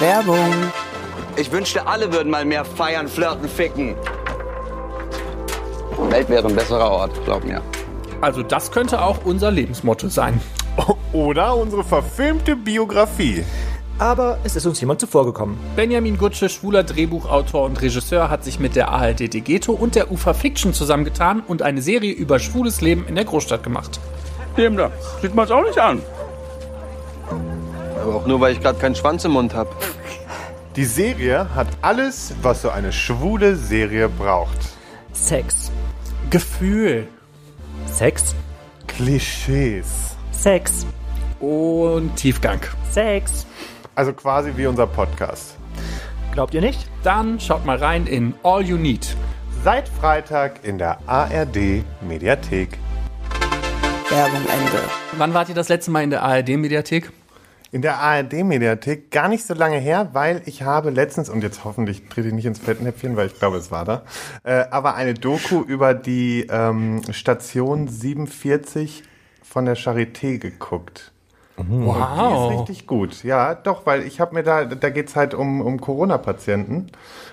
Werbung. Ich wünschte, alle würden mal mehr feiern, flirten, ficken. Welt wäre ein besserer Ort, glaub mir. Also das könnte auch unser Lebensmotto sein. Oder unsere verfilmte Biografie. Aber es ist uns jemand zuvorgekommen. Benjamin Gutsche, schwuler Drehbuchautor und Regisseur, hat sich mit der ARD Degeto und der UFA Fiction zusammengetan und eine Serie über schwules Leben in der Großstadt gemacht. Dem da. Sieht man es auch nicht an. Aber auch nur, weil ich gerade keinen Schwanz im Mund habe. Die Serie hat alles, was so eine schwule Serie braucht. Sex. Gefühl Sex. Klischees. Sex. und Tiefgang. Sex. Also quasi wie unser Podcast. Glaubt ihr nicht? Dann schaut mal rein in All You Need. Seit Freitag in der ARD Mediathek. Werbung Ende. Wann wart ihr das letzte Mal in der ARD-Mediathek? In der ARD-Mediathek gar nicht so lange her, weil ich habe letztens, und jetzt hoffentlich trete ich nicht ins Fettnäpfchen, weil ich glaube, es war da, äh, aber eine Doku über die ähm, Station 47 von der Charité geguckt. Die ist Wow. richtig gut, ja, doch, weil ich habe mir da, da geht's halt um, um Corona-Patienten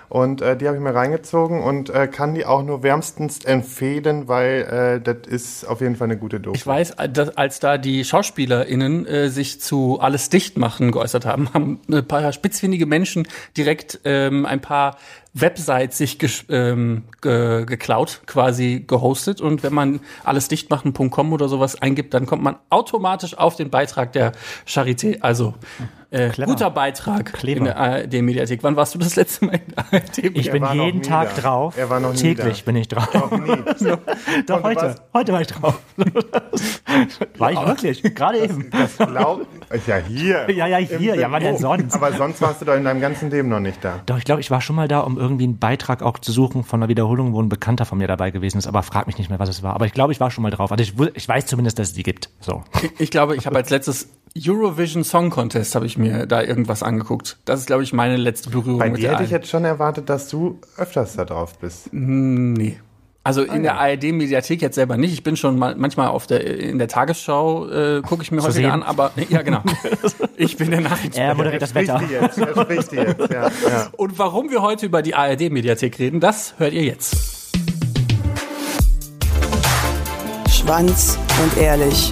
und äh, die habe ich mir reingezogen und äh, kann die auch nur wärmstens empfehlen, weil äh, das ist auf jeden Fall eine gute Doku. Ich weiß, äh, dass, als da die SchauspielerInnen äh, sich zu alles dicht machen geäußert haben, haben ein paar spitzfindige Menschen direkt ähm, ein paar Websites sich ähm, ge geklaut, quasi gehostet. Und wenn man allesdichtmachen.com oder sowas eingibt, dann kommt man automatisch auf den Beitrag der Charité. Also äh, guter Beitrag Clever. in der ARD-Mediathek. Wann warst du das letzte Mal in der ARD-Mediathek? Ich bin jeden Tag da. drauf. Er war noch nie Täglich da. bin ich drauf. Noch nie. Doch, heute. was- Heute war ich drauf. war ich wirklich? Gerade eben. Das glaub, ja, hier. Ja, ja, hier. Im Ja, wann denn Büro. sonst? Aber sonst warst du doch in deinem ganzen Leben noch nicht da. Doch, ich glaube, ich war schon mal da, um irgendwie einen Beitrag auch zu suchen von einer Wiederholung, wo ein Bekannter von mir dabei gewesen ist, aber frag mich nicht mehr, was es war. Aber ich glaube, ich war schon mal drauf. Also ich, ich weiß zumindest, dass es die gibt. So. Ich glaube, ich habe als letztes Eurovision Song Contest habe ich mir da irgendwas angeguckt. Das ist, glaube ich, meine letzte Berührung Bei mit dir der hätte ich ARD. jetzt schon erwartet, dass du öfters da drauf bist. Nee. Also in der ARD-Mediathek jetzt selber nicht. Ich bin schon mal manchmal auf der in der Tagesschau äh, gucke ich mir häufiger sehen. an, aber ja genau. ich bin der Nachrichten. Er moderiert das Spricht Wetter. jetzt, er jetzt, ja. ja. Und warum wir heute über die ARD-Mediathek reden, das hört ihr jetzt. Schwanz und ehrlich.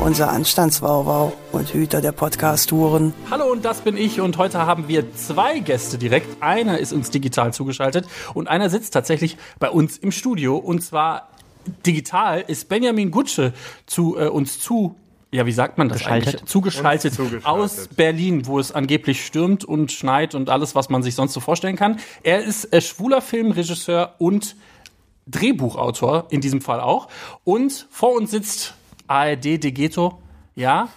unser Anstandswauwau und Hüter der Podcast-Touren. Hallo und das bin ich und heute haben wir zwei Gäste direkt. Einer ist uns digital zugeschaltet und einer sitzt tatsächlich bei uns im Studio und zwar digital ist Benjamin Gutsche zu äh, uns zu ja, wie sagt man das Geschaltet. eigentlich? Zugeschaltet, zugeschaltet. aus Berlin, wo es angeblich stürmt und schneit und alles, was man sich sonst so vorstellen kann. Er ist äh, schwuler Filmregisseur und Drehbuchautor, in diesem Fall auch. Und vor uns sitzt ARD Degeto, ja,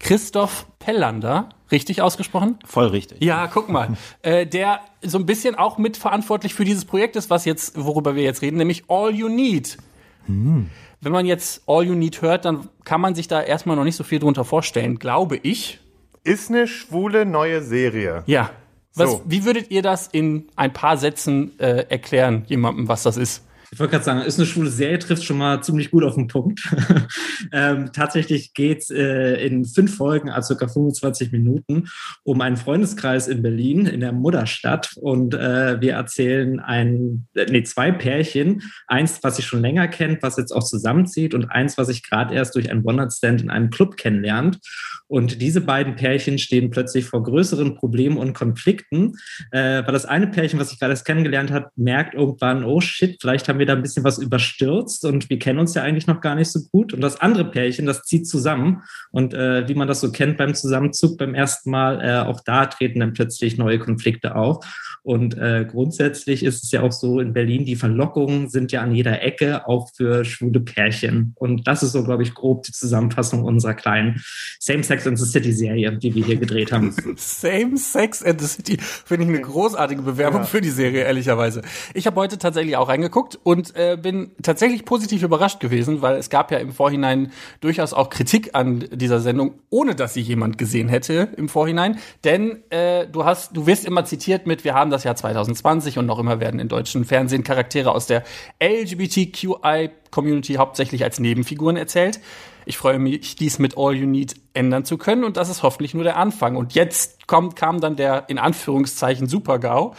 Christoph Pellander, richtig ausgesprochen? Voll richtig. Ja, guck mal, äh, der so ein bisschen auch mitverantwortlich für dieses Projekt ist, was jetzt, worüber wir jetzt reden, nämlich All You Need. Wenn man jetzt All You Need hört, dann kann man sich da erstmal noch nicht so viel drunter vorstellen, glaube ich. Ist eine schwule neue Serie. Ja. Was, So. Wie würdet ihr das in ein paar Sätzen äh, erklären, jemandem, was das ist? Ich wollte gerade sagen, ist eine schwule Serie, trifft schon mal ziemlich gut auf den Punkt. ähm, tatsächlich geht es äh, in fünf Folgen, also ca. 25 Minuten, um einen Freundeskreis in Berlin, in der Mutterstadt. Und äh, wir erzählen ein, äh, nee, zwei Pärchen. Eins, was sich schon länger kennt, was jetzt auch zusammenzieht, und eins, was sich gerade erst durch einen One-Night-Stand in einem Club kennenlernt. Und diese beiden Pärchen stehen plötzlich vor größeren Problemen und Konflikten, äh, weil das eine Pärchen, was sich gerade erst kennengelernt hat, merkt irgendwann, oh shit, vielleicht haben wir wieder ein bisschen was überstürzt und wir kennen uns ja eigentlich noch gar nicht so gut. Und das andere Pärchen, das zieht zusammen. Und äh, wie man das so kennt beim Zusammenzug beim ersten Mal, äh, auch da treten dann plötzlich neue Konflikte auf. Und äh, grundsätzlich ist es ja auch so in Berlin, die Verlockungen sind ja an jeder Ecke, auch für schwule Pärchen. Und das ist so, glaube ich, grob die Zusammenfassung unserer kleinen Same Sex in the City Serie, die wir hier gedreht haben. Same Sex in the City finde ich eine großartige Bewerbung ja. für die Serie, ehrlicherweise. Ich habe heute tatsächlich auch reingeguckt und äh, bin tatsächlich positiv überrascht gewesen, weil es gab ja im Vorhinein durchaus auch Kritik an dieser Sendung, ohne dass sie jemand gesehen hätte im Vorhinein. Denn äh, du hast, du wirst immer zitiert mit, wir haben das Jahr 2020 und noch immer werden in deutschen Fernsehen Charaktere aus der LGBTQI-Community hauptsächlich als Nebenfiguren erzählt. Ich freue mich, dies mit All You Need ändern zu können und das ist hoffentlich nur der Anfang. Und jetzt kommt, kam dann der in Anführungszeichen Super-GAU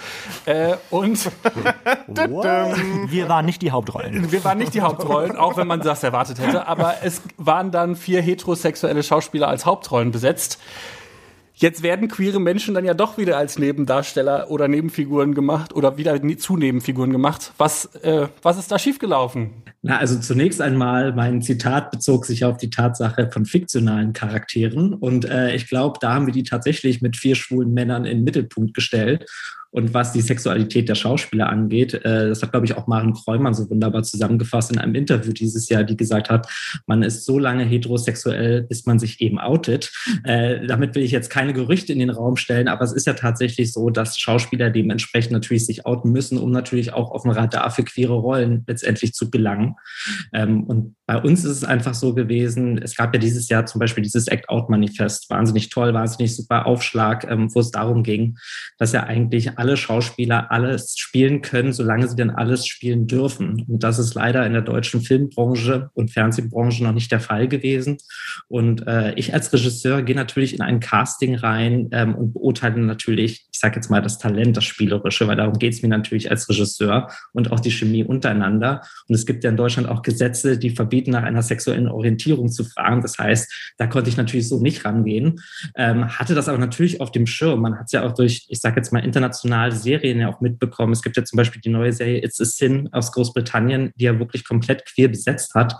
äh, und wir waren nicht die Hauptrollen. Wir waren nicht die Hauptrollen, auch wenn man das erwartet hätte, aber es waren dann vier heterosexuelle Schauspieler als Hauptrollen besetzt. Jetzt werden queere Menschen dann ja doch wieder als Nebendarsteller oder Nebenfiguren gemacht oder wieder zu Nebenfiguren gemacht. Was, äh, was ist da schiefgelaufen? Na, also zunächst einmal, mein Zitat bezog sich auf die Tatsache von fiktionalen Charakteren. Und äh, ich glaube, da haben wir die tatsächlich mit vier schwulen Männern in den Mittelpunkt gestellt. Und was die Sexualität der Schauspieler angeht, äh, das hat, glaube ich, auch Maren Kräumann so wunderbar zusammengefasst in einem Interview dieses Jahr, die gesagt hat, man ist so lange heterosexuell, bis man sich eben outet. Äh, damit will ich jetzt keine Gerüchte in den Raum stellen, aber es ist ja tatsächlich so, dass Schauspieler dementsprechend natürlich sich outen müssen, um natürlich auch auf dem Radar für queere Rollen letztendlich zu gelangen. Ähm, und bei uns ist es einfach so gewesen, es gab ja dieses Jahr zum Beispiel dieses Act-Out-Manifest, wahnsinnig toll, wahnsinnig super Aufschlag, ähm, wo es darum ging, dass ja eigentlich alle Schauspieler alles spielen können, solange sie denn alles spielen dürfen. Und das ist leider in der deutschen Filmbranche und Fernsehbranche noch nicht der Fall gewesen. Und äh, ich als Regisseur gehe natürlich in ein Casting rein ähm, und beurteile natürlich, ich sage jetzt mal, das Talent, das Spielerische, weil darum geht es mir natürlich als Regisseur und auch die Chemie untereinander. Und es gibt ja in Deutschland auch Gesetze, die verbieten, nach einer sexuellen Orientierung zu fragen. Das heißt, da konnte ich natürlich so nicht rangehen, ähm, hatte das aber natürlich auf dem Schirm. Man hat es ja auch durch, ich sage jetzt mal, internationale Serien ja auch mitbekommen. Es gibt ja zum Beispiel die neue Serie It's a Sin aus Großbritannien, die ja wirklich komplett queer besetzt hat.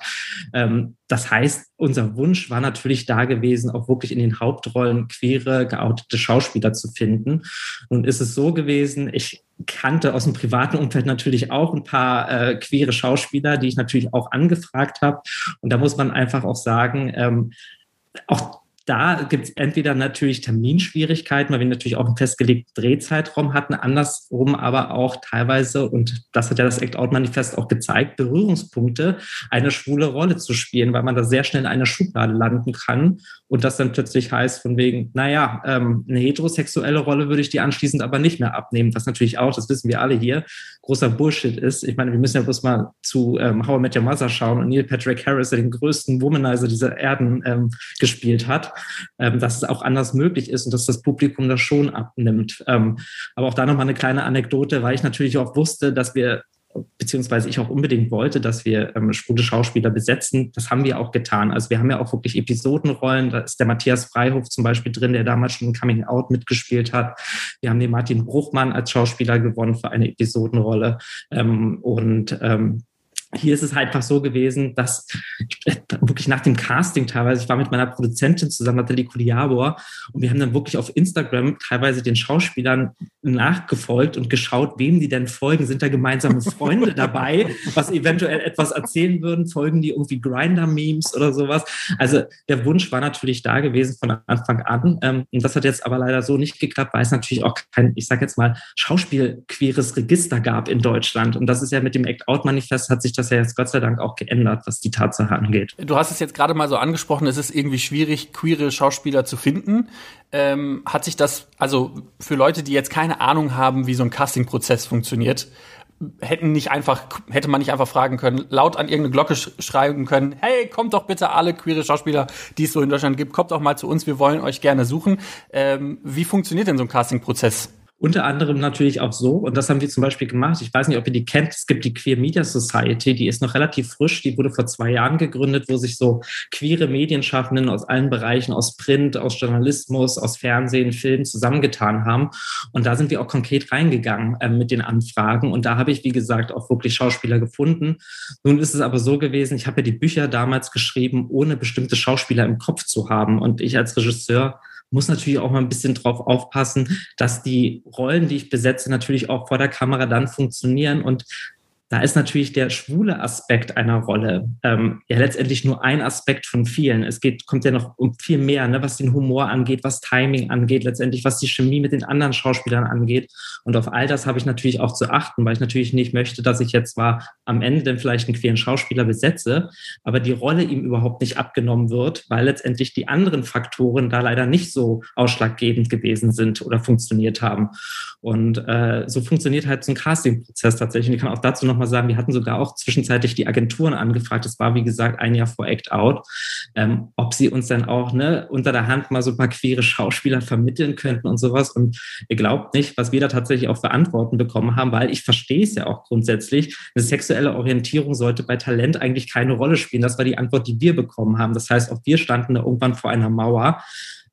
Ähm, das heißt, unser Wunsch war natürlich da gewesen, auch wirklich in den Hauptrollen queere, geoutete Schauspieler zu finden. Und ist es so gewesen, ich kannte aus dem privaten Umfeld natürlich auch ein paar äh, queere Schauspieler, die ich natürlich auch angefragt habe. Und da muss man einfach auch sagen, ähm, auch da gibt es entweder natürlich Terminschwierigkeiten, weil wir natürlich auch einen festgelegten Drehzeitraum hatten, andersrum aber auch teilweise, und das hat ja das Act-Out-Manifest auch gezeigt, Berührungspunkte, eine schwule Rolle zu spielen, weil man da sehr schnell in einer Schublade landen kann. Und das dann plötzlich heißt von wegen, naja, ähm, eine heterosexuelle Rolle würde ich die anschließend aber nicht mehr abnehmen, was natürlich auch, das wissen wir alle hier, großer Bullshit ist. Ich meine, wir müssen ja bloß mal zu ähm, How I Met Your Mother schauen und Neil Patrick Harris, der den größten Womanizer dieser Erden ähm, gespielt hat, ähm, dass es auch anders möglich ist und dass das Publikum das schon abnimmt. Ähm, aber auch da nochmal eine kleine Anekdote, weil ich natürlich auch wusste, dass wir beziehungsweise ich auch unbedingt wollte, dass wir ähm, schwule Schauspieler besetzen. Das haben wir auch getan. Also wir haben ja auch wirklich Episodenrollen. Da ist der Matthias Freihof zum Beispiel drin, der damals schon in Coming Out mitgespielt hat. Wir haben den Martin Bruchmann als Schauspieler gewonnen für eine Episodenrolle. Ähm, und ähm, hier ist es halt einfach so gewesen, dass wirklich nach dem Casting teilweise, ich war mit meiner Produzentin zusammen, Nathalie Kuliabor, und wir haben dann wirklich auf Instagram teilweise den Schauspielern nachgefolgt und geschaut, wem die denn folgen. Sind da gemeinsame Freunde dabei, was eventuell etwas erzählen würden? Folgen die irgendwie Grinder-Memes oder sowas? Also der Wunsch war natürlich da gewesen von Anfang an. Ähm, und das hat jetzt aber leider so nicht geklappt, weil es natürlich auch kein, ich sage jetzt mal, schauspielqueeres Register gab in Deutschland. Und das ist ja mit dem Act-Out-Manifest hat sich das ja jetzt Gott sei Dank auch geändert, was die Tatsache angeht. Du hast es jetzt gerade mal so angesprochen, es ist irgendwie schwierig, queere Schauspieler zu finden. Ähm, hat sich das, also für Leute, die jetzt keine Ahnung haben, wie so ein Castingprozess funktioniert, hätten nicht einfach, hätte man nicht einfach fragen können, laut an irgendeine Glocke sch schreiben können, hey, kommt doch bitte alle queere Schauspieler, die es so in Deutschland gibt, kommt doch mal zu uns, wir wollen euch gerne suchen. Ähm, wie funktioniert denn so ein Castingprozess? Unter anderem natürlich auch so, und das haben wir zum Beispiel gemacht, ich weiß nicht, ob ihr die kennt, es gibt die Queer Media Society, die ist noch relativ frisch, die wurde vor zwei Jahren gegründet, wo sich so queere Medienschaffenden aus allen Bereichen, aus Print, aus Journalismus, aus Fernsehen, Film zusammengetan haben. Und da sind wir auch konkret reingegangen äh, mit den Anfragen. Und da habe ich, wie gesagt, auch wirklich Schauspieler gefunden. Nun ist es aber so gewesen, ich habe ja die Bücher damals geschrieben, ohne bestimmte Schauspieler im Kopf zu haben. Und ich als Regisseur muss natürlich auch mal ein bisschen drauf aufpassen, dass die Rollen, die ich besetze, natürlich auch vor der Kamera dann funktionieren und da ist natürlich der schwule Aspekt einer Rolle ähm, ja letztendlich nur ein Aspekt von vielen. Es geht, kommt ja noch um viel mehr, ne, was den Humor angeht, was Timing angeht, letztendlich was die Chemie mit den anderen Schauspielern angeht. Und auf all das habe ich natürlich auch zu achten, weil ich natürlich nicht möchte, dass ich jetzt zwar am Ende dann vielleicht einen queeren Schauspieler besetze, aber die Rolle ihm überhaupt nicht abgenommen wird, weil letztendlich die anderen Faktoren da leider nicht so ausschlaggebend gewesen sind oder funktioniert haben. Und äh, so funktioniert halt so ein Casting-Prozess tatsächlich. Und ich kann auch dazu noch nochmal sagen, wir hatten sogar auch zwischenzeitlich die Agenturen angefragt. Das war, wie gesagt, ein Jahr vor Act Out, ähm, ob sie uns dann auch ne, unter der Hand mal so ein paar queere Schauspieler vermitteln könnten und sowas. Und ihr glaubt nicht, was wir da tatsächlich auch für Antworten bekommen haben, weil ich verstehe es ja auch grundsätzlich. Eine sexuelle Orientierung sollte bei Talent eigentlich keine Rolle spielen. Das war die Antwort, die wir bekommen haben. Das heißt, auch wir standen da irgendwann vor einer Mauer.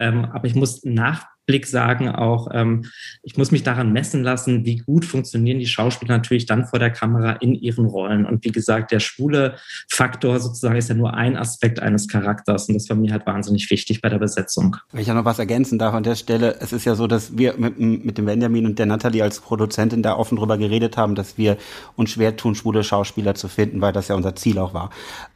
Ähm, aber ich muss nach Blick sagen auch, ähm, ich muss mich daran messen lassen, wie gut funktionieren die Schauspieler natürlich dann vor der Kamera in ihren Rollen. Und wie gesagt, der schwule Faktor sozusagen ist ja nur ein Aspekt eines Charakters. Und das war mir halt wahnsinnig wichtig bei der Besetzung. Wenn ich ja noch was ergänzen darf an der Stelle, es ist ja so, dass wir mit, mit dem Benjamin und der Nathalie als Produzentin da offen drüber geredet haben, dass wir uns schwer tun, schwule Schauspieler zu finden, weil das ja unser Ziel auch war.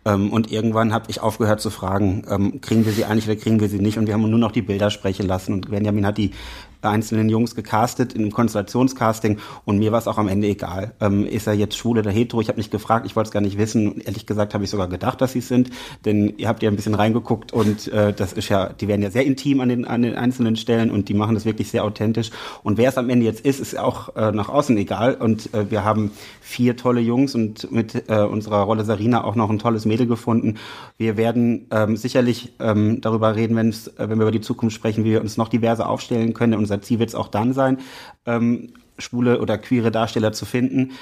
Ähm, und irgendwann habe ich aufgehört zu fragen, ähm, kriegen wir sie eigentlich oder kriegen wir sie nicht? Und wir haben nur noch die Bilder sprechen lassen. Und Benjamin hat die einzelnen Jungs gecastet in einem Konstellationscasting und mir war es auch am Ende egal. Ähm, ist er jetzt schwul oder hetero? Ich habe nicht gefragt, ich wollte es gar nicht wissen. Ehrlich gesagt habe ich sogar gedacht, dass sie es sind, denn ihr habt ja ein bisschen reingeguckt und äh, das ist ja, die werden ja sehr intim an den, an den einzelnen Stellen und die machen das wirklich sehr authentisch. Und wer es am Ende jetzt ist, ist auch äh, nach außen egal. Und äh, wir haben vier tolle Jungs und mit äh, unserer Rolle Sarina auch noch ein tolles Mädel gefunden. Wir werden ähm, sicherlich ähm, darüber reden, äh, wenn wir über die Zukunft sprechen, wie wir uns noch diverser aufstellen können. Unser Ziel wird es auch dann sein, ähm, schwule oder queere Darsteller zu finden.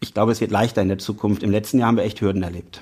Ich glaube, es wird leichter in der Zukunft. Im letzten Jahr haben wir echt Hürden erlebt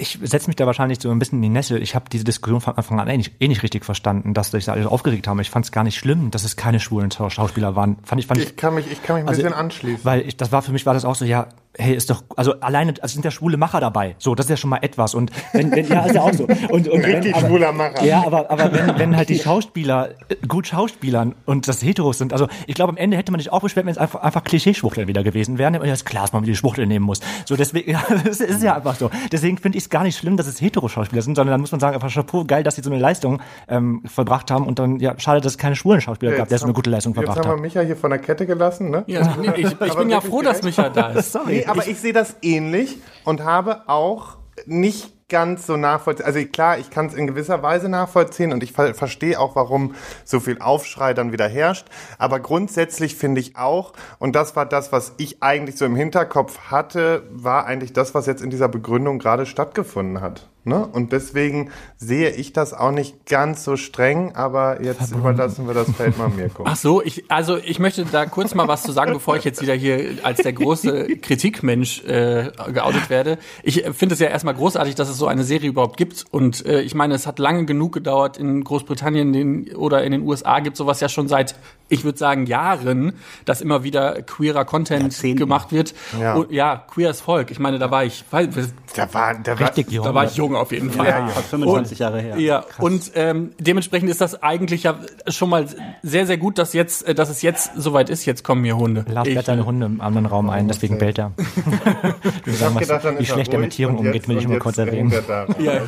ich setze mich da wahrscheinlich so ein bisschen in die Nässe. Ich habe diese Diskussion von Anfang an eh nicht, eh nicht richtig verstanden, dass sich da alle aufgeregt haben. Ich fand es gar nicht schlimm, dass es keine schwulen Schauspieler waren. Fand ich, fand ich, ich kann mich, ich kann mich ein also, bisschen anschließen. Weil ich, das war für mich war das auch so, ja, hey, ist doch, also alleine, also sind ja schwule Macher dabei. So, das ist ja schon mal etwas. Und wenn, wenn ja, ist ja auch so. Und, und Richtig wenn, aber, schwuler Macher. Ja, aber, aber wenn, wenn halt die Schauspieler äh, gut Schauspielern und das Heteros sind, also ich glaube, am Ende hätte man sich auch beschwert, wenn es einfach, einfach Klischeeschwuchteln wieder gewesen wären. Und ja, ist klar, dass man wieder die Schwuchtel nehmen muss. So, deswegen, ja, das ist ja einfach so. Deswegen finde ich es gar nicht schlimm, dass es Hetero-Schauspieler sind, sondern dann muss man sagen, einfach Chapeau, geil, dass sie so eine Leistung ähm, vollbracht haben und dann, ja, schade, dass es keine schwulen Schauspieler ja, gab, der so eine gute Leistung verbracht hat. Jetzt haben wir Micha hier von der Kette gelassen, ne? Ja, nee, ich, ich bin ja froh, dass Micha da ist. Sorry. Nee, aber ich, ich sehe das ähnlich und habe auch nicht ganz so nachvollziehen. Also klar, ich kann es in gewisser Weise nachvollziehen und ich ver verstehe auch, warum so viel Aufschrei dann wieder herrscht. Aber grundsätzlich finde ich auch, und das war das, was ich eigentlich so im Hinterkopf hatte, war eigentlich das, was jetzt in dieser Begründung gerade stattgefunden hat. Ne? Und deswegen sehe ich das auch nicht ganz so streng, aber jetzt Verbunden. überlassen wir das Feld mal mir gucken. Ach so, ich, also ich möchte da kurz mal was zu sagen, bevor ich jetzt wieder hier als der große Kritikmensch äh, geoutet werde. Ich finde es ja erstmal großartig, dass es so eine Serie überhaupt gibt. Und äh, ich meine, es hat lange genug gedauert. In Großbritannien den, oder in den USA gibt sowas ja schon seit, ich würde sagen, Jahren, dass immer wieder queerer Content gemacht wird. Ja. Und, ja, queeres Volk. Ich meine, da war ich, weil, da war, da Richtig war, jung. Da war ich jung jung auf jeden Fall. Ja, ja. Fast 25 und, Jahre her. Ja, Krass. und ähm, dementsprechend ist das eigentlich ja schon mal sehr, sehr gut, dass jetzt, äh, dass es jetzt soweit ist. Jetzt kommen hier Hunde. Lars blättert deine Hunde im anderen Raum ein, deswegen bellt er. du was, wie schlecht er mit Tieren umgeht, will ich mal kurz erwähnen. Ja.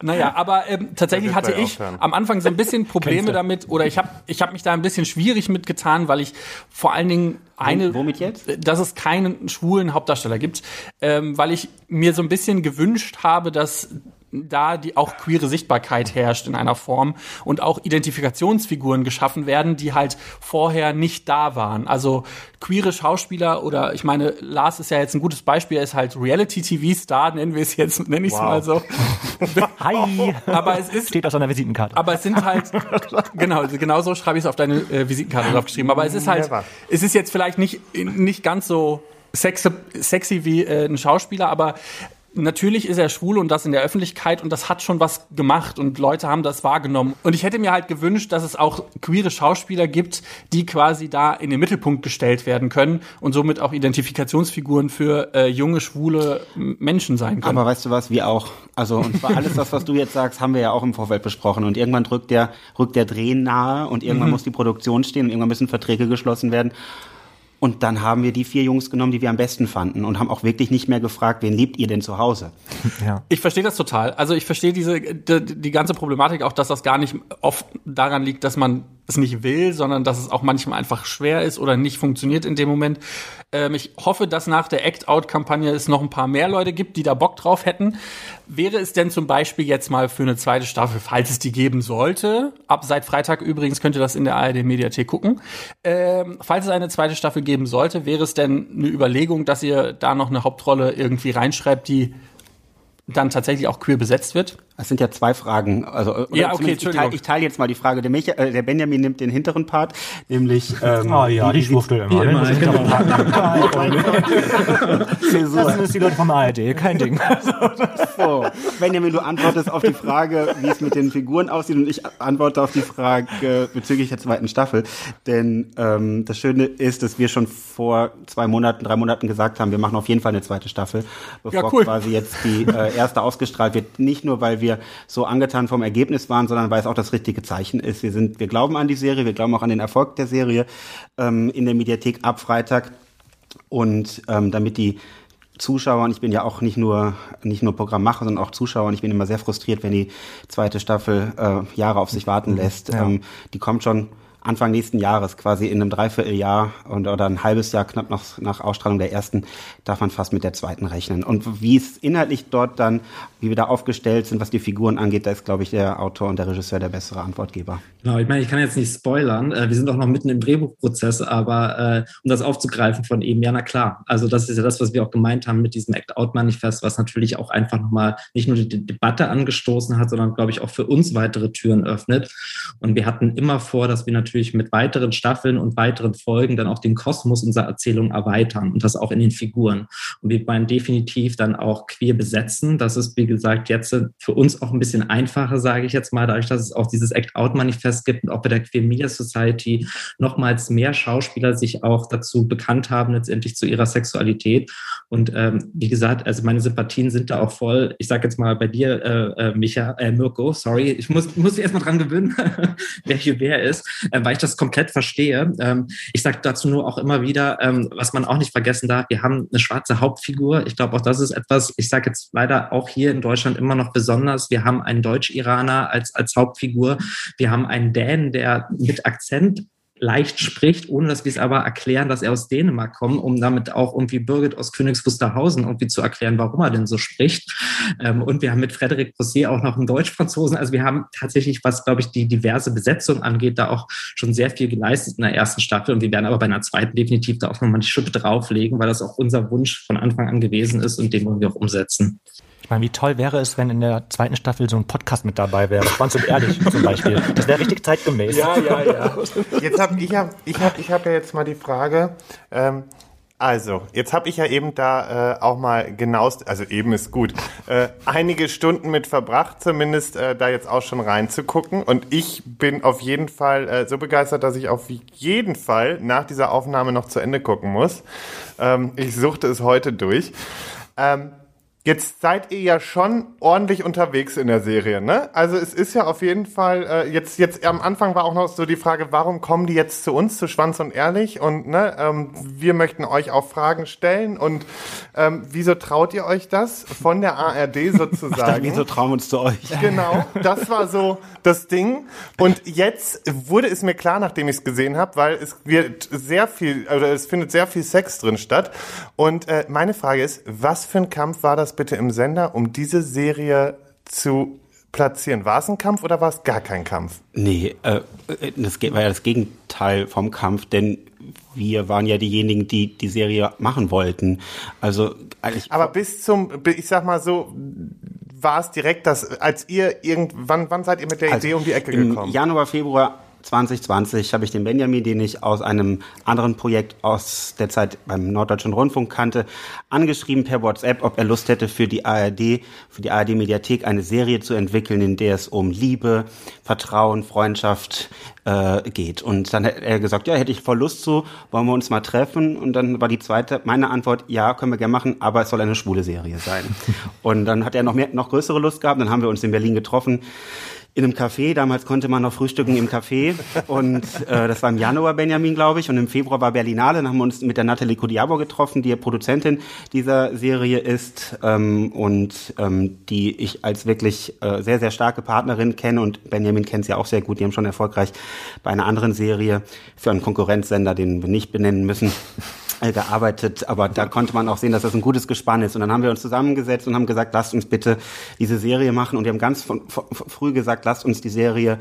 Naja, aber ähm, tatsächlich hatte ich am Anfang so ein bisschen Probleme damit oder ich habe ich hab mich da ein bisschen schwierig mitgetan, weil ich vor allen Dingen eine, womit jetzt? dass es keinen schwulen Hauptdarsteller gibt, ähm, weil ich mir so ein bisschen gewünscht habe, dass da die auch queere Sichtbarkeit herrscht in einer Form und auch Identifikationsfiguren geschaffen werden, die halt vorher nicht da waren. Also queere Schauspieler oder ich meine, Lars ist ja jetzt ein gutes Beispiel, er ist halt Reality-TV-Star, nennen wir es jetzt, nenne ich es mal so. Hi. Aber es ist Steht auf seiner Visitenkarte. aber es sind halt, genau, genau so schreibe ich es auf deine äh, Visitenkarte draufgeschrieben. Aber es ist halt, Never. es ist jetzt vielleicht nicht, nicht ganz so sexy, sexy wie äh, ein Schauspieler, aber natürlich ist er schwul und das in der Öffentlichkeit und das hat schon was gemacht und Leute haben das wahrgenommen. Und ich hätte mir halt gewünscht, dass es auch queere Schauspieler gibt, die quasi da in den Mittelpunkt gestellt werden können und somit auch Identifikationsfiguren für äh, junge, schwule Menschen sein können. Aber weißt du was, wir auch. Also, und zwar alles das, was du jetzt sagst, haben wir ja auch im Vorfeld besprochen. Und irgendwann drückt der, rückt der Dreh nahe und irgendwann muss die Produktion stehen und irgendwann müssen Verträge geschlossen werden. Und dann haben wir die vier Jungs genommen, die wir am besten fanden und haben auch wirklich nicht mehr gefragt, wen liebt ihr denn zu Hause? Ja. Ich verstehe das total. Also ich verstehe diese die, die ganze Problematik auch, dass das gar nicht oft daran liegt, dass man es nicht will, sondern dass es auch manchmal einfach schwer ist oder nicht funktioniert in dem Moment. Ähm, ich hoffe, dass nach der Act-Out-Kampagne es noch ein paar mehr Leute gibt, die da Bock drauf hätten. Wäre es denn zum Beispiel jetzt mal für eine zweite Staffel, falls es die geben sollte, ab seit Freitag übrigens könnt ihr das in der ARD-Mediathek gucken, ähm, falls es eine zweite Staffel geben sollte, wäre es denn eine Überlegung, dass ihr da noch eine Hauptrolle irgendwie reinschreibt, die dann tatsächlich auch queer besetzt wird? Das sind ja zwei Fragen. Also, Ja, okay, ich teile ich teile jetzt mal die Frage. Der, Micha, äh, der Benjamin nimmt den hinteren Part, nämlich ähm, Oh ja, die schwuchtel immer. immer, ne? Zäsur. Das sind jetzt die Leute vom ARD, kein Ding. So, Benjamin, du antwortest auf die Frage, wie es mit den Figuren aussieht und ich antworte auf die Frage bezüglich der zweiten Staffel. Denn ähm, das Schöne ist, dass wir schon vor zwei Monaten, drei Monaten gesagt haben, wir machen auf jeden Fall eine zweite Staffel, bevor Ja, cool. quasi jetzt die äh, erste ausgestrahlt wird. Nicht nur, weil wir so angetan vom Ergebnis waren, sondern weil es auch das richtige Zeichen ist. Wir sind, wir glauben an die Serie, wir glauben auch an den Erfolg der Serie ähm, in der Mediathek ab Freitag. Und ähm, damit die Zuschauer, und ich bin ja auch nicht nur, nicht nur Programmmacher, sondern auch Zuschauer, und ich bin immer sehr frustriert, wenn die zweite Staffel äh, Jahre auf sich warten lässt. Ja. Ähm, die kommt schon Anfang nächsten Jahres, quasi in einem Dreivierteljahr und, oder ein halbes Jahr knapp nach, nach Ausstrahlung der ersten, darf man fast mit der zweiten rechnen. Und wie es inhaltlich dort dann, wie wir da aufgestellt sind, was die Figuren angeht, da ist, glaube ich, der Autor und der Regisseur der bessere Antwortgeber. Genau, ich meine, ich kann jetzt nicht spoilern. Äh, wir sind auch noch mitten im Drehbuchprozess, aber äh, um das aufzugreifen von eben, ja, na klar. Also das ist ja das, was wir auch gemeint haben mit diesem Act-Out-Manifest, was natürlich auch einfach nochmal nicht nur die De- Debatte angestoßen hat, sondern, glaube ich, auch für uns weitere Türen öffnet. Und wir hatten immer vor, dass wir natürlich mit weiteren Staffeln und weiteren Folgen dann auch den Kosmos unserer Erzählung erweitern und das auch in den Figuren. Und wir wollen definitiv dann auch queer besetzen. Das ist, wie gesagt, jetzt für uns auch ein bisschen einfacher, sage ich jetzt mal, dadurch, dass es auch dieses Act-Out-Manifest gibt und auch bei der Queer Media Society nochmals mehr Schauspieler sich auch dazu bekannt haben, letztendlich zu ihrer Sexualität. Und ähm, wie gesagt, also meine Sympathien sind da auch voll. Ich sage jetzt mal bei dir, äh, äh, Micha, äh, Mirko, sorry, ich muss, muss mich erstmal dran gewöhnen, wer hier wer ist, äh, weil ich das komplett verstehe. Ähm, ich sage dazu nur auch immer wieder, ähm, was man auch nicht vergessen darf, wir haben eine schwarze Hauptfigur. Ich glaube, auch das ist etwas, ich sage jetzt leider auch hier in Deutschland immer noch besonders. Wir haben einen Deutsch-Iraner als, als Hauptfigur. Wir haben einen Dänen, der mit Akzent leicht spricht, ohne dass wir es aber erklären, dass er aus Dänemark kommt, um damit auch irgendwie Birgit aus Königs Wusterhausen irgendwie zu erklären, warum er denn so spricht. Ähm, und wir haben mit Frederic Posset auch noch einen Deutsch-Franzosen. Also wir haben tatsächlich, was glaube ich die diverse Besetzung angeht, da auch schon sehr viel geleistet in der ersten Staffel. Und wir werden aber bei einer zweiten definitiv da auch nochmal die Schippe drauflegen, weil das auch unser Wunsch von Anfang an gewesen ist und den wollen wir auch umsetzen. Ich meine, wie toll wäre es, wenn in der zweiten Staffel so ein Podcast mit dabei wäre? Spannend und ehrlich zum Beispiel. Das wäre richtig zeitgemäß. ja, ja. Jetzt habe ich ja, ich habe, ich habe ja jetzt mal die Frage. Ähm, also, jetzt habe ich ja eben da äh, auch mal genauest, also eben ist gut, äh, einige Stunden mit verbracht, zumindest äh, da jetzt auch schon reinzugucken. Und ich bin auf jeden Fall äh, so begeistert, dass ich auf jeden Fall nach dieser Aufnahme noch zu Ende gucken muss. Ähm, ich suchte es heute durch. Ähm, Jetzt seid ihr ja schon ordentlich unterwegs in der Serie, ne? Also es ist ja auf jeden Fall, äh, jetzt, jetzt am Anfang war auch noch so die Frage, warum kommen die jetzt zu uns, zu Schwanz und Ehrlich? Und ne, ähm, wir möchten euch auch Fragen stellen. Und ähm, wieso traut ihr euch das? Von der ARD sozusagen. Wieso trauen wir uns zu euch? Genau, das war so das Ding. Und jetzt wurde es mir klar, nachdem ich es gesehen habe, weil es wird sehr viel, oder es findet sehr viel Sex drin statt. Und äh, meine Frage ist, was für ein Kampf war das bitte im Sender, um diese Serie zu platzieren. War es ein Kampf oder war es gar kein Kampf? Nee, äh, das war ja das Gegenteil vom Kampf, denn wir waren ja diejenigen, die die Serie machen wollten. Also eigentlich. Aber bis zum, ich sag mal so, war es direkt, dass als ihr irgendwann, wann seid ihr mit der also Idee um die Ecke im gekommen? Januar, Februar 2020 habe ich den Benjamin, den ich aus einem anderen Projekt aus der Zeit beim Norddeutschen Rundfunk kannte, angeschrieben per WhatsApp, ob er Lust hätte für die ARD, für die ARD Mediathek eine Serie zu entwickeln, in der es um Liebe, Vertrauen, Freundschaft äh, geht. Und dann hat er gesagt, ja, hätte ich voll Lust zu, wollen wir uns mal treffen? Und dann war die zweite, meine Antwort, ja, können wir gerne machen, aber es soll eine schwule Serie sein. und dann hat er noch mehr, noch größere Lust gehabt, dann haben wir uns in Berlin getroffen in einem Café. Damals konnte man noch frühstücken im Café. Und äh, das war im Januar, Benjamin, glaube ich. Und im Februar war Berlinale. Dann haben wir uns mit der Nathalie Kodiabo getroffen, die Produzentin dieser Serie ist ähm, und ähm, die ich als wirklich äh, sehr, sehr starke Partnerin kenne. Und Benjamin kennt sie auch sehr gut. Die haben schon erfolgreich bei einer anderen Serie für einen Konkurrenzsender, den wir nicht benennen müssen, gearbeitet, aber da konnte man auch sehen, dass das ein gutes Gespann ist. Und dann haben wir uns zusammengesetzt und haben gesagt, lasst uns bitte diese Serie machen. Und wir haben ganz von, von, früh gesagt, lasst uns die Serie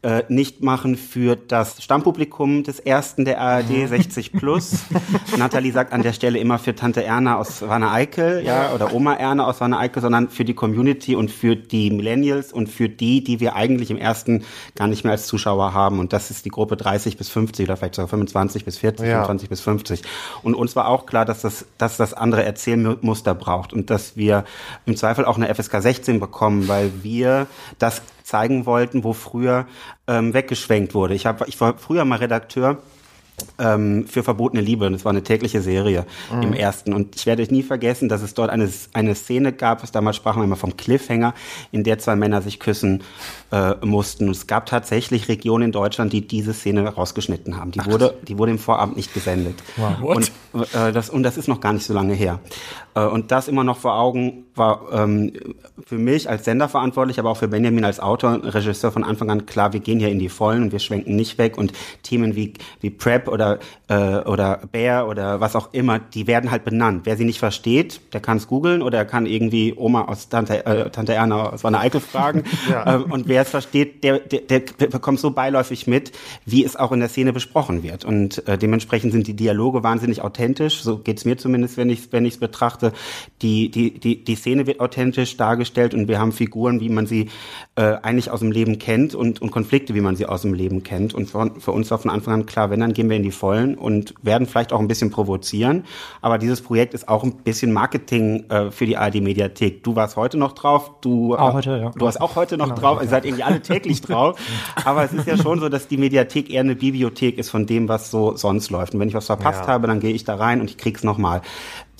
äh, nicht machen für das Stammpublikum des ersten der ARD 60 plus. Nathalie sagt an der Stelle immer für Tante Erna aus Wanne Eickel, ja, oder Oma Erna aus Wanne Eickel, sondern für die Community und für die Millennials und für die, die wir eigentlich im ersten gar nicht mehr als Zuschauer haben. Und das ist die Gruppe 30 bis 50 oder vielleicht sogar 25 bis 40, Ja. 25 bis 50. Und uns war auch klar, dass das, dass das andere Erzählmuster braucht und dass wir im Zweifel auch eine FSK 16 bekommen, weil wir das zeigen wollten, wo früher ähm, weggeschwenkt wurde. Ich, hab, ich war früher mal Redakteur ähm, für verbotene Liebe. Und es war eine tägliche Serie im ersten. Und ich werde nie vergessen, dass es dort eine, eine Szene gab, was damals sprachen wir immer vom Cliffhanger, in der zwei Männer sich küssen äh, mussten. Und es gab tatsächlich Regionen in Deutschland, die diese Szene rausgeschnitten haben. Die wurde, die wurde im Vorabend nicht gesendet. Und, äh, das, und das ist noch gar nicht so lange her. Äh, und das immer noch vor Augen war ähm, für mich als Sender verantwortlich, aber auch für Benjamin als Autor und Regisseur von Anfang an klar, wir gehen hier in die Vollen und wir schwenken nicht weg und Themen wie, wie Prep oder, äh, oder Bear oder was auch immer, die werden halt benannt. Wer sie nicht versteht, der kann es googeln oder er kann irgendwie Oma aus Tante, äh, Tante Erna aus Wanne Eickel fragen. ähm, und wer es versteht, der, der, der bekommt so beiläufig mit, wie es auch in der Szene besprochen wird. Und äh, dementsprechend sind die Dialoge wahnsinnig authentisch, so geht's mir zumindest, wenn ich es wenn ich's betrachte. Die, die, die, die Szene wird authentisch dargestellt und wir haben Figuren, wie man sie äh, eigentlich aus dem Leben kennt und, und Konflikte, wie man sie aus dem Leben kennt. Und für, für uns war von Anfang an klar, wenn, dann gehen wir in die Vollen und werden vielleicht auch ein bisschen provozieren. Aber dieses Projekt ist auch ein bisschen Marketing äh, für die ARD-Mediathek. Du warst heute noch drauf, du, Auch heute, ja. du warst auch heute noch drauf, ihr seid irgendwie alle täglich drauf. Aber es ist ja schon so, dass die Mediathek eher eine Bibliothek ist von dem, was so sonst läuft. Und wenn ich was verpasst Ja. habe, dann gehe ich da rein und ich krieg's nochmal.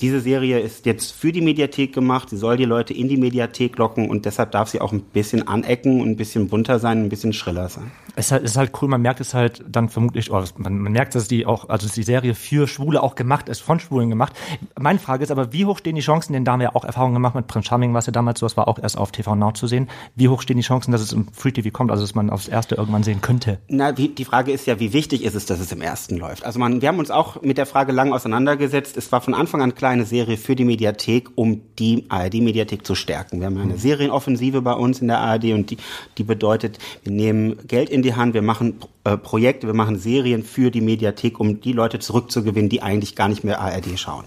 Diese Serie ist jetzt für die Mediathek gemacht. Sie soll die Leute in die Mediathek locken und deshalb darf sie auch ein bisschen anecken und ein bisschen bunter sein, ein bisschen schriller sein. Es ist halt, es ist halt cool, man merkt es halt dann vermutlich, oder man, man merkt, dass die auch, also dass die Serie für Schwule auch gemacht ist, von Schwulen gemacht. Meine Frage ist aber, wie hoch stehen die Chancen, denn da haben wir ja auch Erfahrungen gemacht mit Prince Charming, was ja damals so, das war auch erst auf TV Now zu sehen. Wie hoch stehen die Chancen, dass es im Free TV kommt, also dass man aufs erste irgendwann sehen könnte? Na, wie, die Frage ist ja, wie wichtig ist es, dass es im ersten läuft? Also man, wir haben uns auch mit der Frage lang auseinandergesetzt. Es war von Anfang an klar eine Serie für die Mediathek, um die ARD-Mediathek zu stärken. Wir haben eine Serienoffensive bei uns in der ARD und die, die bedeutet, wir nehmen Geld in die Hand, wir machen äh, Projekte, wir machen Serien für die Mediathek, um die Leute zurückzugewinnen, die eigentlich gar nicht mehr ARD schauen.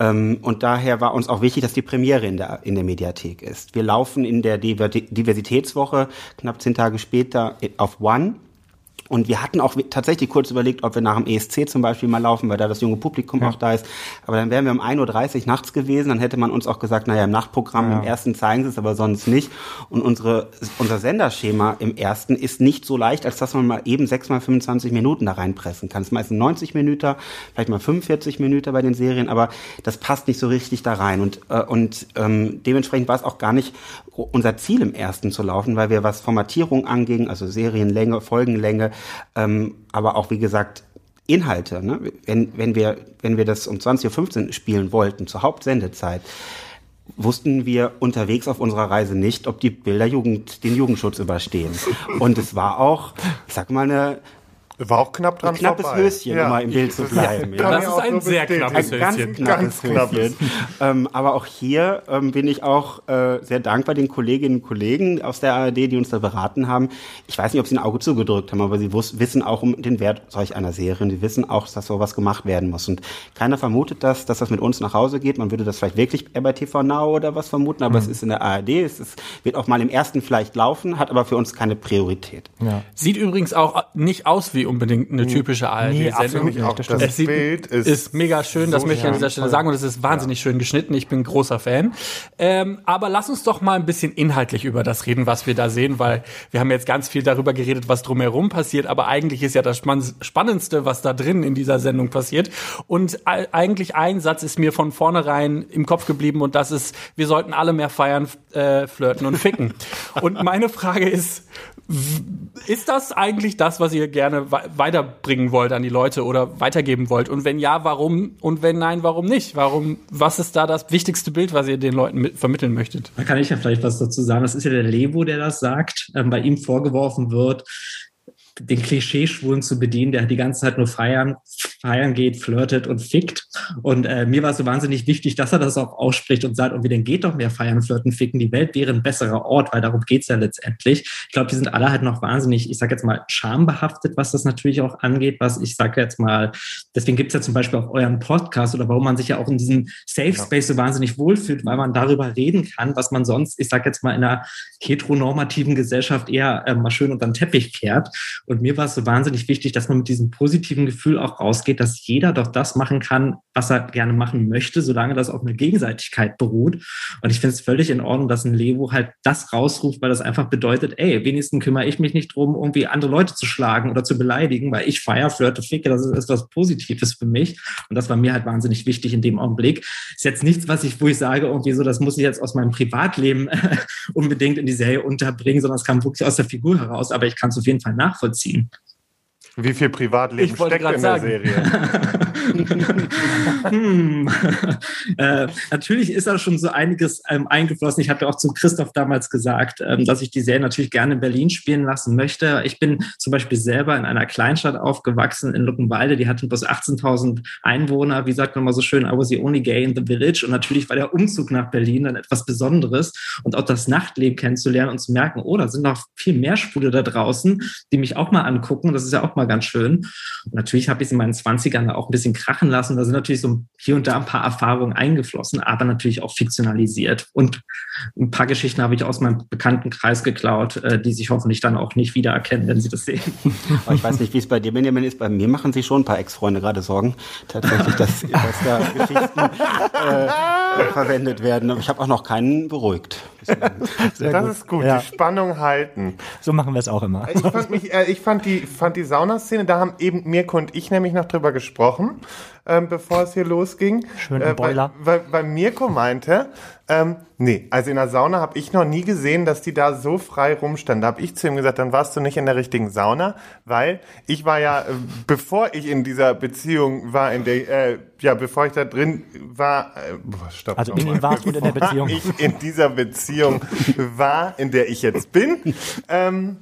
Ähm, und daher war uns auch wichtig, dass die Premiere in der, in der Mediathek ist. Wir laufen in der Diver Diversitätswoche knapp zehn Tage später auf One. Und wir hatten auch tatsächlich kurz überlegt, ob wir nach dem ESC zum Beispiel mal laufen, weil da das junge Publikum auch da ist. Aber dann wären wir um 1.30 Uhr nachts gewesen, dann hätte man uns auch gesagt, naja, im Nachtprogramm, im ersten zeigen sie es, aber sonst nicht. Und unsere, unser Senderschema im ersten ist nicht so leicht, als dass man mal eben sechs mal 25 Minuten da reinpressen kann. Es ist meistens 90 Minuten, vielleicht mal 45 Minuten bei den Serien, aber das passt nicht so richtig da rein. Und, äh, und ähm, dementsprechend war es auch gar nicht unser Ziel im ersten zu laufen, weil wir was Formatierung anging, also Serienlänge, Folgenlänge, ähm, aber auch wie gesagt Inhalte. Ne? Wenn, wenn, wir, wenn wir das um 20.15 Uhr spielen wollten, zur Hauptsendezeit, wussten wir unterwegs auf unserer Reise nicht, ob die Bilder Jugend, den Jugendschutz überstehen. Und es war auch, ich sag mal, eine War auch knapp dran Ein knappes vorbei. Höschen, um mal im Bild zu bleiben. Kann Das ist ein so sehr knappes Ein ganz Höschen. knappes Ganz knappes. Höschen. Ähm, aber auch hier ähm, bin ich auch äh, sehr dankbar den Kolleginnen und Kollegen aus der ARD, die uns da beraten haben. Ich weiß nicht, ob sie ein Auge zugedrückt haben, aber sie wissen auch um den Wert solch einer Serie. Die wissen auch, dass sowas gemacht werden muss. Und keiner vermutet das, dass das mit uns nach Hause geht. Man würde das vielleicht wirklich bei TV Now oder was vermuten, aber es ist in der ARD. Es ist, wird auch mal im ersten vielleicht laufen, hat aber für uns keine Priorität. Ja. Sieht übrigens auch nicht aus wie unbedingt eine typische ARD-Sendung. nicht, Auch das das, stimmt. Es sieht, Bild ist, ist, mega schön, das so möchte ich an dieser Stelle sagen und es ist wahnsinnig schön geschnitten. Ich bin ein großer Fan. Ähm, aber lass uns doch mal ein bisschen inhaltlich über das reden, was wir da sehen, weil wir haben jetzt ganz viel darüber geredet, was drumherum passiert, aber eigentlich ist ja das Spann- Spannendste, was da drin in dieser Sendung passiert. Und eigentlich ein Satz ist mir von vornherein im Kopf geblieben und das ist, wir sollten alle mehr feiern, äh, flirten und ficken. und meine Frage ist, ist das eigentlich das, was ihr gerne we- weiterbringen wollt an die Leute oder weitergeben wollt? Und wenn ja, warum? Und wenn nein, warum nicht? Warum? Was ist da das wichtigste Bild, was ihr den Leuten mit, vermitteln möchtet? Da kann ich ja vielleicht was dazu sagen. Das ist ja der Levo, der das sagt. Ähm, bei ihm vorgeworfen wird, den Klischeeschwulen zu bedienen, der die ganze Zeit nur feiern, feiern geht, flirtet und fickt. Und äh, mir war es so wahnsinnig wichtig, dass er das auch ausspricht und sagt, und wie denn geht doch mehr feiern, flirten, ficken. Die Welt wäre ein besserer Ort, weil darum geht's ja letztendlich. Ich glaube, die sind alle halt noch wahnsinnig, ich sage jetzt mal, schambehaftet, was das natürlich auch angeht, was ich sage jetzt mal, deswegen gibt's ja zum Beispiel auch euren Podcast oder warum man sich ja auch in diesem Safe Space so wahnsinnig wohlfühlt, weil man darüber reden kann, was man sonst, ich sage jetzt mal, in einer heteronormativen Gesellschaft eher äh, mal schön unter den Teppich kehrt. Und mir war es so wahnsinnig wichtig, dass man mit diesem positiven Gefühl auch rausgeht, dass jeder doch das machen kann, was er gerne machen möchte, solange das auf einer Gegenseitigkeit beruht. Und ich finde es völlig in Ordnung, dass ein Levo halt das rausruft, weil das einfach bedeutet, ey, wenigstens kümmere ich mich nicht drum, irgendwie andere Leute zu schlagen oder zu beleidigen, weil ich feier, flirte, ficke, das ist etwas Positives für mich. Und das war mir halt wahnsinnig wichtig in dem Augenblick. Ist jetzt nichts, was ich, wo ich sage, irgendwie so, das muss ich jetzt aus meinem Privatleben unbedingt in die Serie unterbringen, sondern es kam wirklich aus der Figur heraus, aber ich kann es auf jeden Fall nachvollziehen. Wie viel Privatleben Ich wollte steckt in grad der sagen. Serie? hm. äh, natürlich ist da schon so einiges ähm, eingeflossen. Ich hatte auch zu Christoph damals gesagt, ähm, dass ich die Serie natürlich gerne in Berlin spielen lassen möchte. Ich bin zum Beispiel selber in einer Kleinstadt aufgewachsen, in Luckenwalde. Die hatten bloß 18.000 Einwohner. Wie sagt man mal so schön, I was the only gay in the village. Und natürlich war der Umzug nach Berlin dann etwas Besonderes und auch das Nachtleben kennenzulernen und zu merken, oh, da sind noch viel mehr Schwule da draußen, die mich auch mal angucken. Das ist ja auch mal ganz schön. Und natürlich habe ich es in meinen 20ern auch ein bisschen krachen lassen. Da sind natürlich so hier und da ein paar Erfahrungen eingeflossen, aber natürlich auch fiktionalisiert. Und ein paar Geschichten habe ich aus meinem Bekanntenkreis geklaut, äh, die sich hoffentlich dann auch nicht wiedererkennen, wenn sie das sehen. Aber ich weiß nicht, wie es bei dir, Benjamin, ist. Bei mir machen sich schon ein paar Ex-Freunde gerade Sorgen, tatsächlich, dass, dass da Geschichten äh, verwendet werden. Aber ich habe auch noch keinen beruhigt. das ist gut, Ja. die Spannung halten. So machen wir es auch immer. Ich fand, mich, äh, ich fand die, fand die Saunaszene, da haben eben Mirko und ich nämlich noch drüber gesprochen, ähm, bevor es hier losging. Schön im äh, Boiler. Weil, weil, weil Mirko meinte, ähm, nee, also in der Sauna habe ich noch nie gesehen, dass die da so frei rumstanden. Da habe ich zu ihm gesagt, dann warst du nicht in der richtigen Sauna, weil ich war ja, äh, bevor ich in dieser Beziehung war, in der, äh, ja, bevor ich da drin war, äh, boah, stopp Also in warst du in der Beziehung. ich in dieser Beziehung war, in der ich jetzt bin, ähm,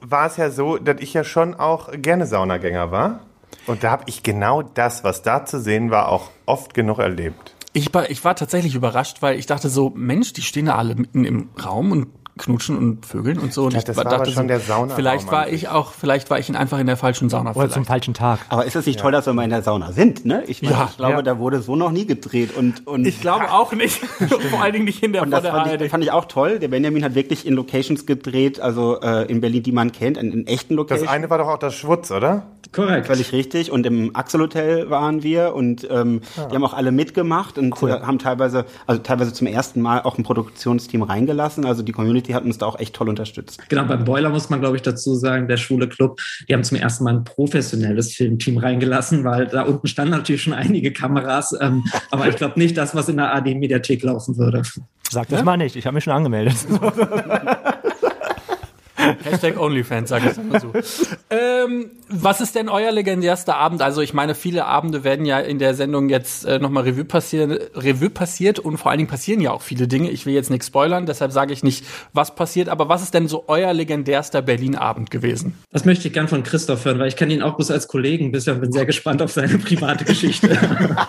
war es ja so, dass ich ja schon auch gerne Saunagänger war. Und da habe ich genau das, was da zu sehen war, auch oft genug erlebt. Ich war, ich war tatsächlich überrascht, weil ich dachte so, Mensch, die stehen da alle mitten im Raum und knutschen und vögeln und so. Und Ja, das war aber schon der Saunaraum Vielleicht war ich auch, vielleicht war ich einfach in der falschen Sauna. Oder zum vielleicht. falschen Tag. Aber ist es nicht toll, dass wir mal in der Sauna sind, ne? Ich, meine, Ja, ich glaube, ja. da wurde so noch nie gedreht und, und Ich glaube auch nicht. Vor allen Dingen nicht in der Und das der fand ich, das fand ich auch toll. Der Benjamin hat wirklich in Locations gedreht, also äh, in Berlin, die man kennt, in, in echten Das Locations. eine war doch auch das Schwutz, oder? Korrekt. Völlig richtig. Und im Axel Hotel waren wir und ähm, die haben auch alle mitgemacht und äh, haben teilweise, also teilweise zum ersten Mal auch ein Produktionsteam reingelassen. Also die Community hat uns da auch echt toll unterstützt. Genau, beim Boiler muss man, glaube ich, dazu sagen, der Schwule Club, die haben zum ersten Mal ein professionelles Filmteam reingelassen, weil da unten standen natürlich schon einige Kameras, ähm, aber ich glaube nicht das, was in der AD-Mediathek laufen würde. Sag das mal nicht, ich habe mich schon angemeldet. Hashtag OnlyFans, sage ich mal so. ähm, was ist denn euer legendärster Abend? Also ich meine, viele Abende werden ja in der Sendung jetzt äh, nochmal Revue passieren, Revue passiert und vor allen Dingen passieren ja auch viele Dinge. Ich will jetzt nichts spoilern, deshalb sage ich nicht, was passiert. Aber was ist denn so euer legendärster Berlin-Abend gewesen? Das möchte ich gern von Christoph hören, weil ich kenne ihn auch bloß als Kollegen bisher und bin sehr gespannt auf seine private Geschichte.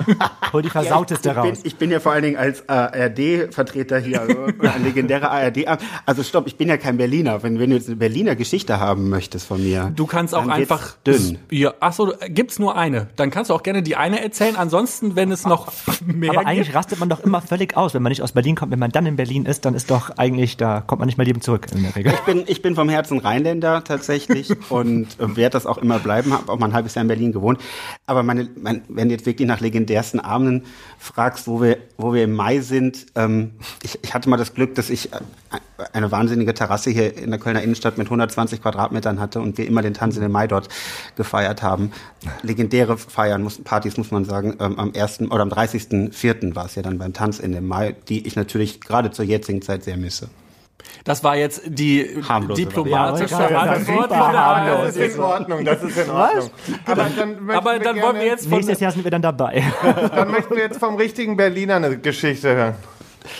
Hol die versauteste ich, ich, bin, raus. ich bin ja vor allen Dingen als ARD-Vertreter hier, also ein legendärer ARD. Also stopp, ich bin ja kein Berliner. Wenn, wenn du jetzt eine Berliner Geschichte haben möchtest von mir, Du kannst auch einfach dünn. Ja, achso, gibt's nur eine. Dann kannst du auch gerne die eine erzählen. Ansonsten, wenn es noch mehr Aber eigentlich gibt. rastet man doch immer völlig aus, wenn man nicht aus Berlin kommt. Wenn man dann in Berlin ist, dann ist doch eigentlich, da kommt man nicht mehr lebend zurück in der Regel. Ich bin, ich bin vom Herzen Rheinländer tatsächlich und äh, werde das auch immer bleiben, habe auch mal ein halbes Jahr in Berlin gewohnt. Aber meine, mein, wenn du jetzt wirklich nach legendärsten Abenden fragst, wo wir, wo wir im Mai sind, ähm, ich, ich hatte mal das Glück, dass ich äh, eine wahnsinnige Terrasse hier in der Kölner Innenstadt mit 120 Quadratmetern hatte und wir immer den Tanz in den Mai dort gefeiert haben. Legendäre Feiern, muss, Partys muss man sagen, ähm, am 1. oder am 30.04. war es ja dann beim Tanz in den Mai, die ich natürlich gerade zur jetzigen Zeit sehr misse. Das war jetzt die Harmlose diplomatische Variante. Ja, das ist Antwort. Das ist in Ordnung, das ist in Ordnung. Aber dann, Aber dann wollen wir jetzt von Nächstes Jahr sind wir dann dabei. Dann möchten wir jetzt vom richtigen Berliner eine Geschichte hören.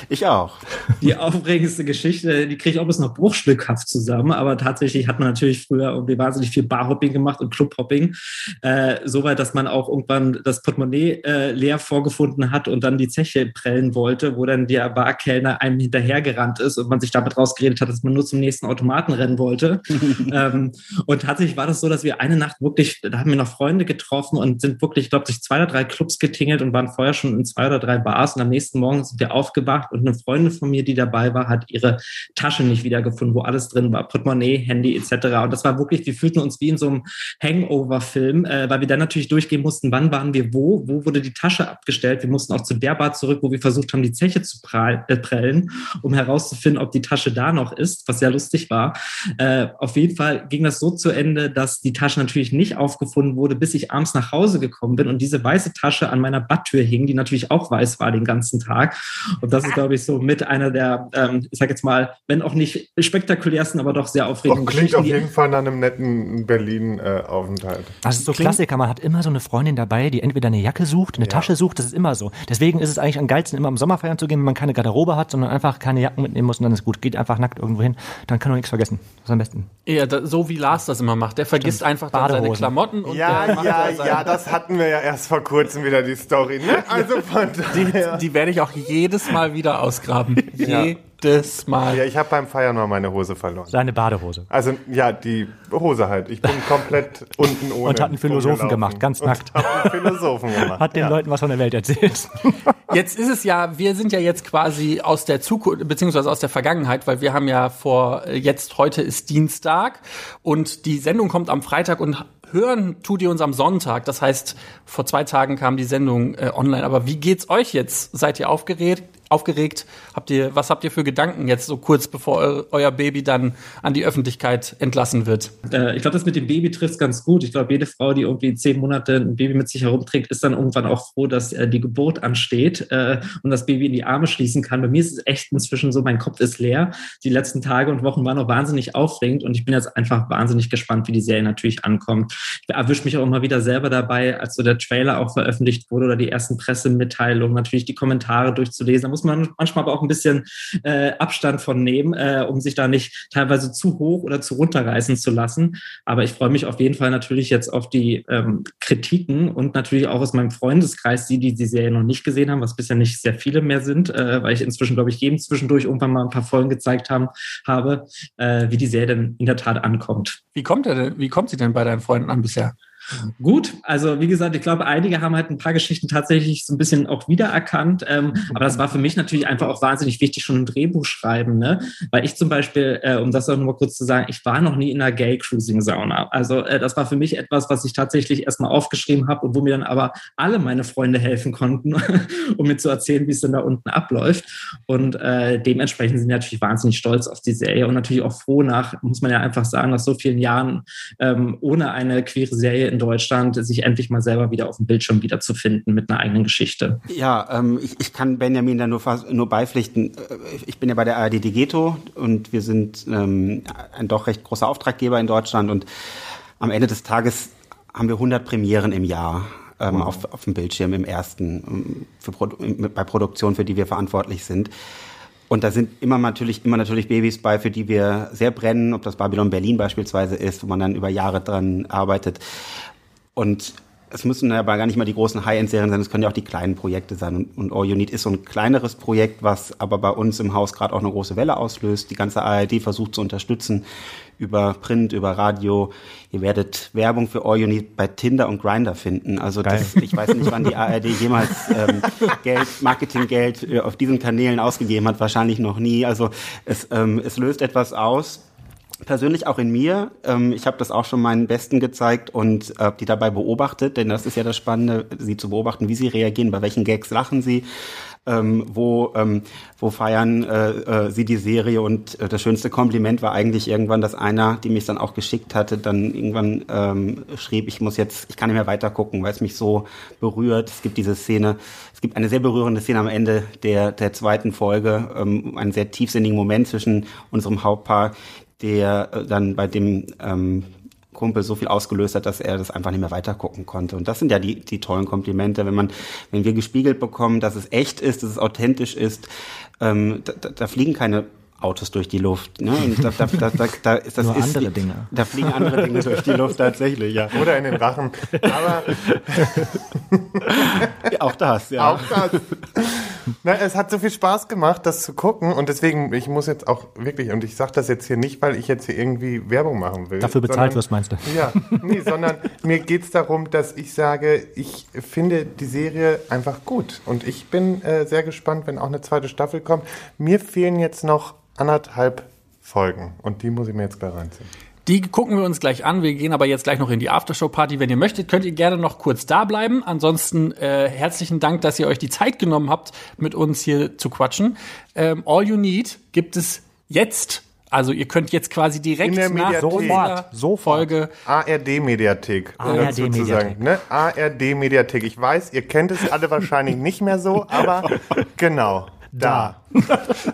Ich auch. Die aufregendste Geschichte, die kriege ich auch bis noch bruchstückhaft zusammen, aber tatsächlich hat man natürlich früher irgendwie wahnsinnig viel Barhopping gemacht und Clubhopping. Äh, Soweit, dass man auch irgendwann das Portemonnaie äh, leer vorgefunden hat und dann die Zeche prellen wollte, wo dann der Barkellner einem hinterhergerannt ist und man sich damit rausgeredet hat, dass man nur zum nächsten Automaten rennen wollte. ähm, und tatsächlich war das so, dass wir eine Nacht wirklich, da haben wir noch Freunde getroffen und sind wirklich, ich glaube, durch zwei oder drei Clubs getingelt und waren vorher schon in zwei oder drei Bars und am nächsten Morgen sind wir aufgewacht und eine Freundin von mir, die dabei war, hat ihre Tasche nicht wiedergefunden, wo alles drin war, Portemonnaie, Handy etc. Und das war wirklich, wir fühlten uns wie in so einem Hangover-Film, äh, weil wir dann natürlich durchgehen mussten, wann waren wir wo, wo wurde die Tasche abgestellt. Wir mussten auch zu der Bar zurück, wo wir versucht haben, die Zeche zu äh, prellen, um herauszufinden, ob die Tasche da noch ist, was sehr lustig war. Äh, auf jeden Fall ging das so zu Ende, dass die Tasche natürlich nicht aufgefunden wurde, bis ich abends nach Hause gekommen bin und diese weiße Tasche an meiner Badtür hing, die natürlich auch weiß war den ganzen Tag. Und das ist, glaube ich, so mit einer der, ähm, ich sage jetzt mal, wenn auch nicht spektakulärsten, aber doch sehr Doch, aufregenden klingt auf die- jeden Fall nach einem netten Berlin-Aufenthalt. Das ist so Klassiker. Man hat immer so eine Freundin dabei, die entweder eine Jacke sucht, eine Tasche sucht. Das ist immer so. Deswegen ist es eigentlich am geilsten, immer im Sommer feiern zu gehen, wenn man keine Garderobe hat, sondern einfach keine Jacken mitnehmen muss und dann ist gut. Geht einfach nackt irgendwo hin. Dann kann man nichts vergessen. Das ist am besten. Ja, da, so wie Lars das immer macht. Der vergisst einfach dann seine. Klamotten und Ja, der ja, sein- ja, das hatten wir ja erst vor kurzem wieder, die Story. Ne? Also von daher. Die werde ich auch jedes Mal wieder ausgraben. Jedes Mal. Ja, ich habe beim Feiern mal meine Hose verloren. Seine Badehose. Also ja, die Hose halt. Ich bin komplett unten ohne. Und hat einen Philosophen gemacht, ganz nackt. Und hab einen Philosophen gemacht. Hat den ja. Leuten was von der Welt erzählt. Jetzt ist es ja, wir sind ja jetzt quasi aus der Zukunft, beziehungsweise aus der Vergangenheit, weil wir haben ja vor, jetzt heute ist Dienstag und die Sendung kommt am Freitag und hören tut ihr uns am Sonntag. Das heißt, vor zwei Tagen kam die Sendung äh, online. Aber wie geht's euch jetzt? Seid ihr aufgeregt? Aufgeregt? Habt ihr, was habt ihr für Gedanken jetzt so kurz bevor eu euer Baby dann an die Öffentlichkeit entlassen wird? Äh, ich glaube, das mit dem Baby trifft ganz gut. Ich glaube, jede Frau, die irgendwie zehn Monate ein Baby mit sich herumträgt, ist dann irgendwann auch froh, dass äh, die Geburt ansteht äh, und das Baby in die Arme schließen kann. Bei mir ist es echt inzwischen so, mein Kopf ist leer. Die letzten Tage und Wochen waren noch wahnsinnig aufregend und ich bin jetzt einfach wahnsinnig gespannt, wie die Serie natürlich ankommt. Ich erwische mich auch immer wieder selber dabei, als so der Trailer auch veröffentlicht wurde oder die ersten Pressemitteilungen, natürlich die Kommentare durchzulesen. Muss man manchmal aber auch ein bisschen äh, Abstand von nehmen, äh, um sich da nicht teilweise zu hoch oder zu runterreißen zu lassen. Aber ich freue mich auf jeden Fall natürlich jetzt auf die ähm, Kritiken und natürlich auch aus meinem Freundeskreis, die, die die Serie noch nicht gesehen haben, was bisher nicht sehr viele mehr sind, äh, weil ich inzwischen, glaube ich, jedem zwischendurch irgendwann mal ein paar Folgen gezeigt haben, habe, äh, wie die Serie denn in der Tat ankommt. Wie kommt er denn, wie kommt sie denn bei deinen Freunden an bisher? Gut, also wie gesagt, ich glaube, einige haben halt ein paar Geschichten tatsächlich so ein bisschen auch wiedererkannt. Ähm, aber das war für mich natürlich einfach auch wahnsinnig wichtig, schon ein Drehbuch schreiben, ne? Weil ich zum Beispiel, äh, um das auch nochmal kurz zu sagen, ich war noch nie in einer Gay-Cruising-Sauna. Also äh, das war für mich etwas, was ich tatsächlich erstmal aufgeschrieben habe und wo mir dann aber alle meine Freunde helfen konnten, um mir zu erzählen, wie es denn da unten abläuft. Und äh, dementsprechend sind wir natürlich wahnsinnig stolz auf die Serie und natürlich auch froh nach, muss man ja einfach sagen, nach so vielen Jahren ähm, ohne eine queere Serie in in Deutschland, sich endlich mal selber wieder auf dem Bildschirm wiederzufinden mit einer eigenen Geschichte. Ja, ähm, ich, ich kann Benjamin da nur, nur beipflichten. Äh, ich bin ja bei der ARD Digeto und wir sind ähm, ein doch recht großer Auftraggeber in Deutschland und am Ende des Tages haben wir 100 Premieren im Jahr ähm, wow. auf, auf dem Bildschirm im ersten ähm, für, bei Produktionen, für die wir verantwortlich sind. Und da sind immer natürlich, immer natürlich Babys bei, für die wir sehr brennen, ob das Babylon Berlin beispielsweise ist, wo man dann über Jahre dran arbeitet. Und es müssen aber gar nicht mal die großen High-End-Serien sein, es können ja auch die kleinen Projekte sein. Und, und All You Need ist so ein kleineres Projekt, was aber bei uns im Haus gerade auch eine große Welle auslöst. Die ganze ARD versucht zu unterstützen über Print, über Radio. Ihr werdet Werbung für All You Need bei Tinder und Grinder finden. Also das, ich weiß nicht, wann die ARD jemals ähm, Geld, Marketinggeld äh, auf diesen Kanälen ausgegeben hat. Wahrscheinlich noch nie. Also es, ähm, es löst etwas aus persönlich auch in mir. Ähm, ich habe das auch schon meinen Besten gezeigt und äh, die dabei beobachtet, denn das ist ja das Spannende, sie zu beobachten, wie sie reagieren, bei welchen Gags lachen sie, ähm, wo, ähm, wo feiern äh, äh, sie die Serie und äh, das schönste Kompliment war eigentlich irgendwann, dass einer, die mich dann auch geschickt hatte, dann irgendwann ähm, schrieb, ich muss jetzt, ich kann nicht mehr weiter gucken, weil es mich so berührt. Es gibt diese Szene, es gibt eine sehr berührende Szene am Ende der, der zweiten Folge, ähm, einen sehr tiefsinnigen Moment zwischen unserem Hauptpaar, der äh, dann bei dem ähm, Kumpel so viel ausgelöst hat, dass er das einfach nicht mehr weitergucken konnte. Und das sind ja die, die tollen Komplimente, wenn man, wenn wir gespiegelt bekommen, dass es echt ist, dass es authentisch ist, ähm, da, da fliegen keine Autos durch die Luft. Ne? Und da, da, da, da, da ist das Nur ist, andere Dinge. Da fliegen andere Dinge durch die Luft tatsächlich, ja. Oder in den Rachen. Aber auch das, ja. Auch das. Na, es hat so viel Spaß gemacht, das zu gucken und deswegen, ich muss jetzt auch wirklich, und ich sage das jetzt hier nicht, weil ich jetzt hier irgendwie Werbung machen will. Dafür bezahlt wirst, meinst du? Ja, nee, sondern mir geht's darum, dass ich sage, ich finde die Serie einfach gut und ich bin äh, sehr gespannt, wenn auch eine zweite Staffel kommt. Mir fehlen jetzt noch anderthalb Folgen und die muss ich mir jetzt gleich reinziehen. Die gucken wir uns gleich an. Wir gehen aber jetzt gleich noch in die Aftershow-Party. Wenn ihr möchtet, könnt ihr gerne noch kurz da bleiben. Ansonsten äh, herzlichen Dank, dass ihr euch die Zeit genommen habt, mit uns hier zu quatschen. Ähm, All You Need gibt es jetzt. Also ihr könnt jetzt quasi direkt In der nach Mediathek. dieser Sofort. Folge ARD-Mediathek. ARD sozusagen. Mediathek. Ne? ARD-Mediathek. Ich weiß, ihr kennt es alle wahrscheinlich nicht mehr so, aber genau. Da.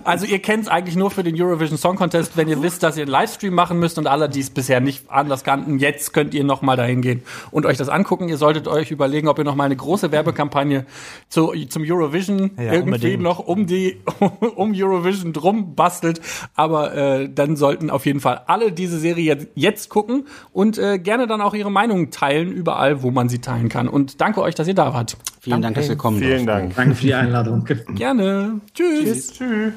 Also ihr kennt es eigentlich nur für den Eurovision Song Contest, wenn ihr wisst, dass ihr einen Livestream machen müsst und alle, die es bisher nicht anders kannten, jetzt könnt ihr noch mal dahin gehen und euch das angucken. Ihr solltet euch überlegen, ob ihr noch mal eine große Werbekampagne zu, zum Eurovision Ja, irgendwie unbedingt. noch um die um Eurovision drum bastelt. Aber äh, dann sollten auf jeden Fall alle diese Serie jetzt gucken und äh, gerne dann auch ihre Meinung teilen überall, wo man sie teilen kann. Und danke euch, dass ihr da wart. Vielen Dank, dass wir kommen Vielen durften. Dank. Danke für die Einladung. Gerne. Tschüss. Tschüss.